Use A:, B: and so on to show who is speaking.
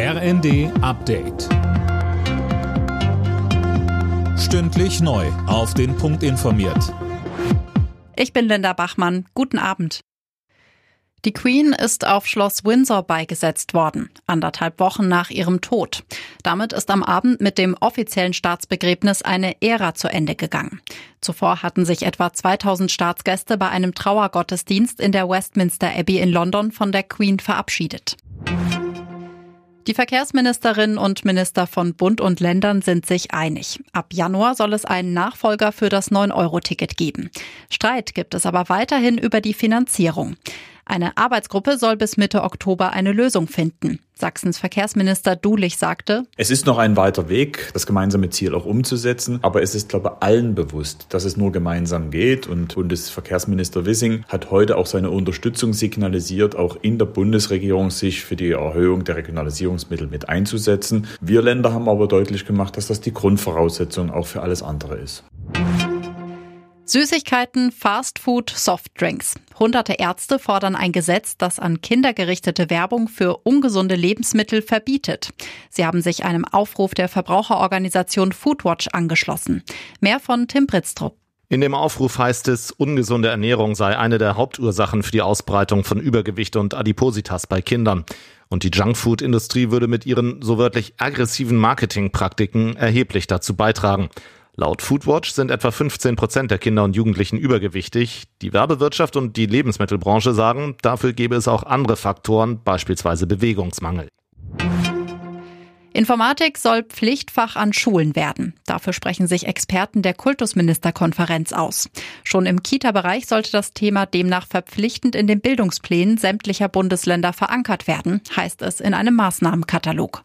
A: RND Update. Stündlich neu. Auf den Punkt informiert.
B: Ich bin Linda Bachmann. Guten Abend. Die Queen ist auf Schloss Windsor beigesetzt worden, anderthalb Wochen nach ihrem Tod. Damit ist am Abend mit dem offiziellen Staatsbegräbnis eine Ära zu Ende gegangen. Zuvor hatten sich etwa 2000 Staatsgäste bei einem Trauergottesdienst in der Westminster Abbey in London von der Queen verabschiedet. Die Verkehrsministerinnen und Minister von Bund und Ländern sind sich einig. Ab Januar soll es einen Nachfolger für das 9-Euro-Ticket geben. Streit gibt es aber weiterhin über die Finanzierung. Eine Arbeitsgruppe soll bis Mitte Oktober eine Lösung finden. Sachsens Verkehrsminister Dulich sagte,
C: Es ist noch ein weiter Weg, das gemeinsame Ziel auch umzusetzen, aber es ist, glaube ich, allen bewusst, dass es nur gemeinsam geht und Bundesverkehrsminister Wissing hat heute auch seine Unterstützung signalisiert, auch in der Bundesregierung sich für die Erhöhung der Regionalisierungsmittel mit einzusetzen. Wir Länder haben aber deutlich gemacht, dass das die Grundvoraussetzung auch für alles andere ist.
B: Süßigkeiten, Fastfood, Softdrinks. Hunderte Ärzte fordern ein Gesetz, das an Kinder gerichtete Werbung für ungesunde Lebensmittel verbietet. Sie haben sich einem Aufruf der Verbraucherorganisation Foodwatch angeschlossen. Mehr von Tim Britztrup.
D: In dem Aufruf heißt es, ungesunde Ernährung sei eine der Hauptursachen für die Ausbreitung von Übergewicht und Adipositas bei Kindern. Und die Junkfood-Industrie würde mit ihren so wörtlich aggressiven Marketingpraktiken erheblich dazu beitragen. Laut Foodwatch sind etwa 15 Prozent der Kinder und Jugendlichen übergewichtig. Die Werbewirtschaft und die Lebensmittelbranche sagen, dafür gäbe es auch andere Faktoren, beispielsweise Bewegungsmangel.
B: Informatik soll Pflichtfach an Schulen werden. Dafür sprechen sich Experten der Kultusministerkonferenz aus. Schon im Kita-Bereich sollte das Thema demnach verpflichtend in den Bildungsplänen sämtlicher Bundesländer verankert werden, heißt es in einem Maßnahmenkatalog.